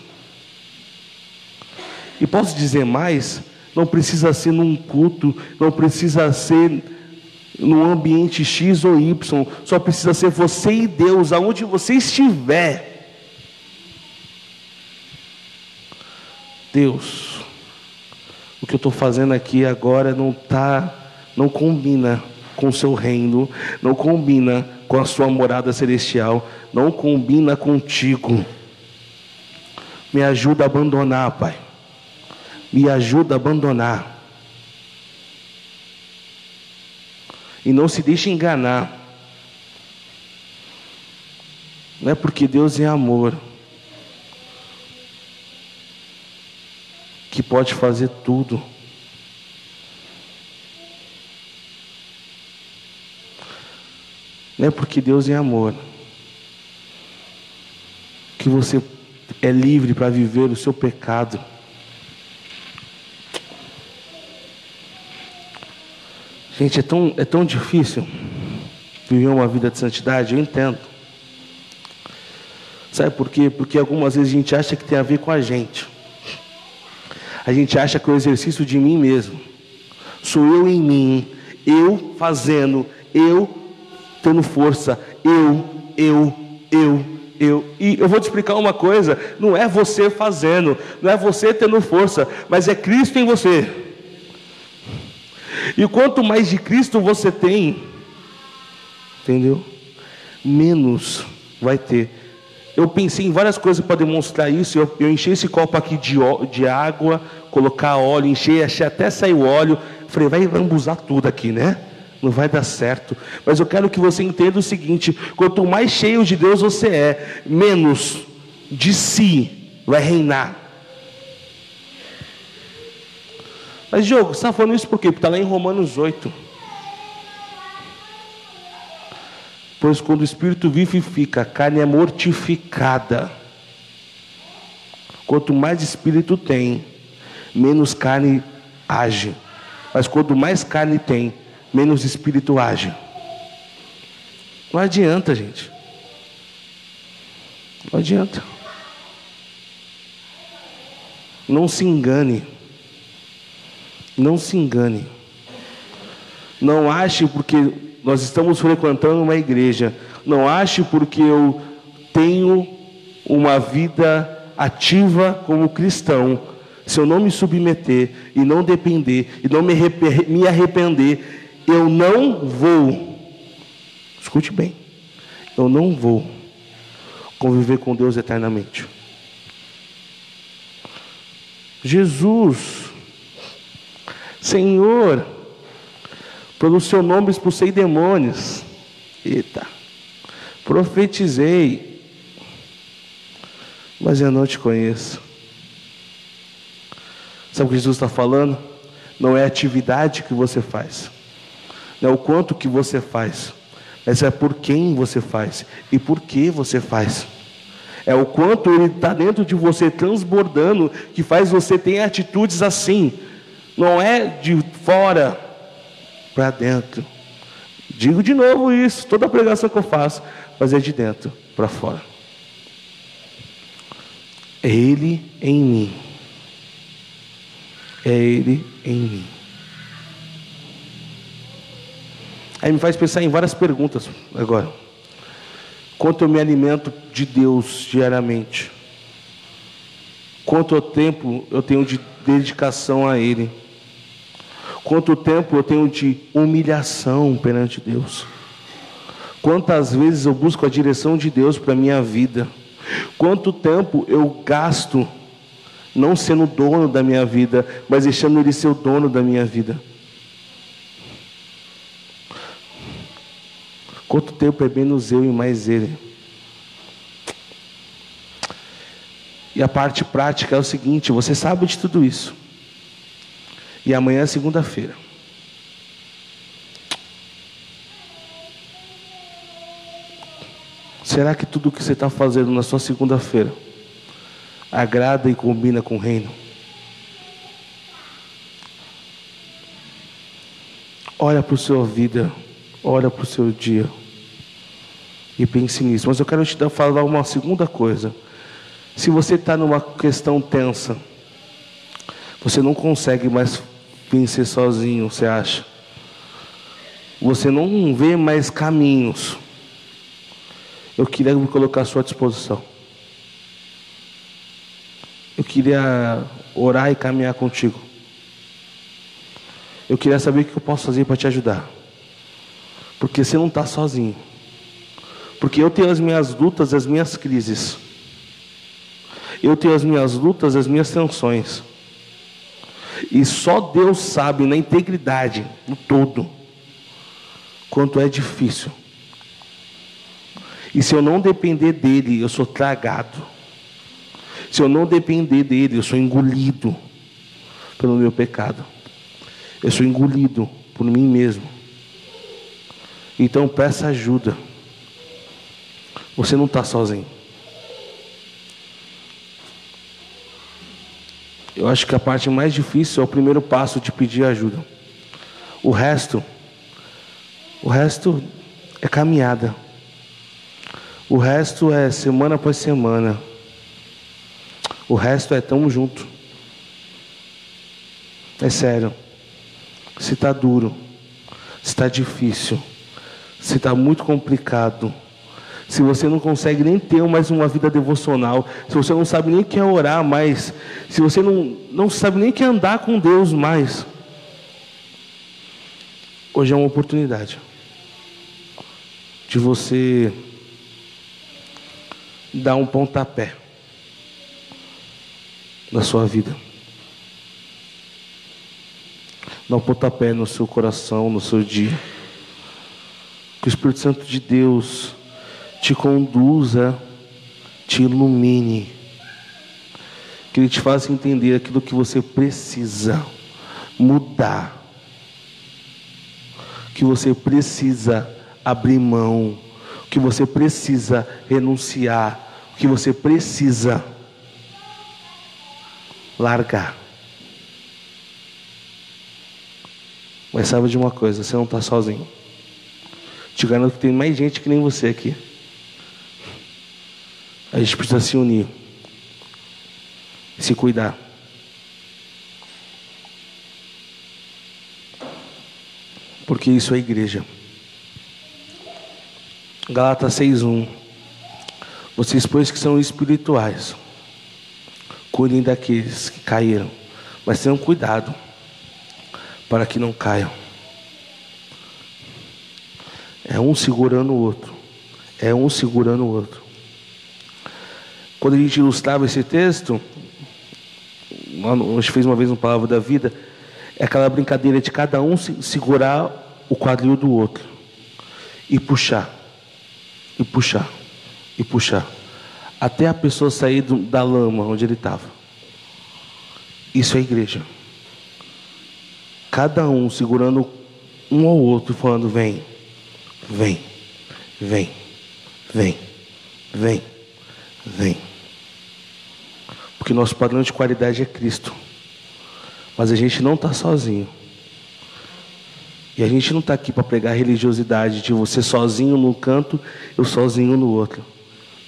E posso dizer mais? Não precisa ser num culto, não precisa ser num ambiente X ou Y, só precisa ser você e Deus, aonde você estiver. Deus, o que eu estou fazendo aqui agora não tá, não combina com o seu reino, não combina com a sua morada celestial, não combina contigo. Me ajuda a abandonar, Pai. Me ajuda a abandonar. E não se deixe enganar. Não é porque Deus é amor. Que pode fazer tudo. Não é porque Deus é amor que você é livre para viver o seu pecado. Gente, é tão, é tão difícil viver uma vida de santidade, eu entendo. Sabe por quê? Porque algumas vezes a gente acha que tem a ver com a gente a gente acha que é o exercício de mim mesmo. Sou eu em mim, eu fazendo, eu tendo força, eu, eu, eu, eu. E eu vou te explicar uma coisa: não é você fazendo, não é você tendo força, mas é Cristo em você. E quanto mais de Cristo você tem, entendeu? Menos vai ter eu pensei em várias coisas para demonstrar isso. Eu, eu enchi esse copo aqui de, de água, colocar óleo, encher, achei até sair o óleo. Falei, vai lambuzar tudo aqui, né? Não vai dar certo. Mas eu quero que você entenda o seguinte: quanto mais cheio de Deus você é, menos de si vai reinar. Mas, Diogo, você está falando isso por quê? Porque está lá em Romanos 8. Pois quando o Espírito vivifica, a carne é mortificada. Quanto mais Espírito tem, menos carne age. Mas quanto mais carne tem, menos Espírito age. Não adianta, gente. Não adianta. Não se engane. Não se engane. Não ache porque nós estamos frequentando uma igreja. Não ache porque eu tenho uma vida ativa como cristão, se eu não me submeter e não depender e não me, me arrepender, eu não vou, escute bem, eu não vou conviver com Deus eternamente. Jesus, Senhor, pelo seu nome expulsei demônios. Eita. Profetizei. Mas eu não te conheço. Sabe o que Jesus está falando? Não é a atividade que você faz. Não é o quanto que você faz. Mas é por quem você faz. E por que você faz. É o quanto ele está dentro de você transbordando que faz você ter atitudes assim. Não é de fora para dentro. Digo de novo isso, toda pregação que eu faço, mas é de dentro para fora. É Ele em mim. É Ele em mim. Aí me faz pensar em várias perguntas agora. Quanto eu me alimento de Deus diariamente? Quanto tempo eu tenho de dedicação a Ele? Quanto tempo eu tenho de humilhação perante Deus? Quantas vezes eu busco a direção de Deus para a minha vida? Quanto tempo eu gasto não sendo dono da minha vida, mas deixando Ele ser o dono da minha vida? Quanto tempo é menos eu e mais Ele? E a parte prática é o seguinte: você sabe de tudo isso. E amanhã é segunda-feira. Será que tudo o que você está fazendo na sua segunda-feira agrada e combina com o reino? Olha para a sua vida, olha para o seu dia e pense nisso. Mas eu quero te falar uma segunda coisa. Se você está numa questão tensa, você não consegue mais vencer sozinho, você acha? Você não vê mais caminhos. Eu queria me colocar à sua disposição. Eu queria orar e caminhar contigo. Eu queria saber o que eu posso fazer para te ajudar. Porque você não está sozinho. Porque eu tenho as minhas lutas, as minhas crises. Eu tenho as minhas lutas, as minhas tensões. E só Deus sabe, na integridade, no todo, quanto é difícil. E se eu não depender dele, eu sou tragado. Se eu não depender dele, eu sou engolido pelo meu pecado. Eu sou engolido por mim mesmo. Então peça ajuda. Você não está sozinho. Eu acho que a parte mais difícil é o primeiro passo de pedir ajuda. O resto, o resto é caminhada. O resto é semana após semana. O resto é tamo junto. É sério. Se está duro, se está difícil, se está muito complicado, se você não consegue nem ter mais uma vida devocional, se você não sabe nem que é orar mais, se você não, não sabe nem que é andar com Deus mais, hoje é uma oportunidade de você dar um pontapé na sua vida. Dar um pontapé no seu coração, no seu dia. Que o Espírito Santo de Deus te conduza, te ilumine. Que Ele te faça entender aquilo que você precisa mudar. Que você precisa abrir mão que você precisa renunciar, que você precisa largar. Mas sabe de uma coisa, você não está sozinho. Te garanto que tem mais gente que nem você aqui. A gente precisa se unir. Se cuidar. Porque isso é igreja. Galatas 6:1. Vocês, pois que são espirituais, cuidem daqueles que caíram, mas tenham cuidado para que não caiam. É um segurando o outro. É um segurando o outro. Quando a gente ilustrava esse texto, a gente fez uma vez uma palavra da vida, é aquela brincadeira de cada um segurar o quadril do outro e puxar e puxar, e puxar, até a pessoa sair da lama onde ele estava. Isso é igreja. Cada um segurando um ao outro, falando: vem, vem, vem, vem, vem, vem. Nosso padrão de qualidade é Cristo. Mas a gente não está sozinho. E a gente não está aqui para pregar religiosidade de você sozinho num canto, eu sozinho no outro.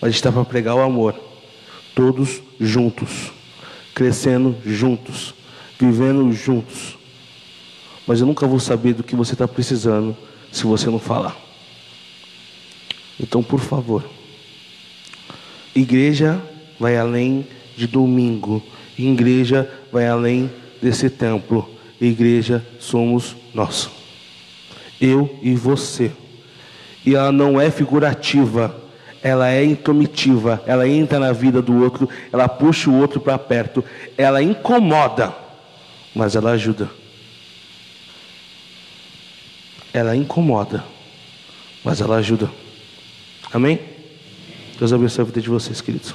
Mas a gente está para pregar o amor. Todos juntos, crescendo juntos, vivendo juntos. Mas eu nunca vou saber do que você está precisando se você não falar. Então, por favor, igreja vai além de domingo, igreja vai além desse templo, igreja somos nós eu e você. E ela não é figurativa, ela é intromitiva, ela entra na vida do outro, ela puxa o outro para perto, ela incomoda, mas ela ajuda. Ela incomoda, mas ela ajuda. Amém? Deus abençoe a vida de vocês, queridos.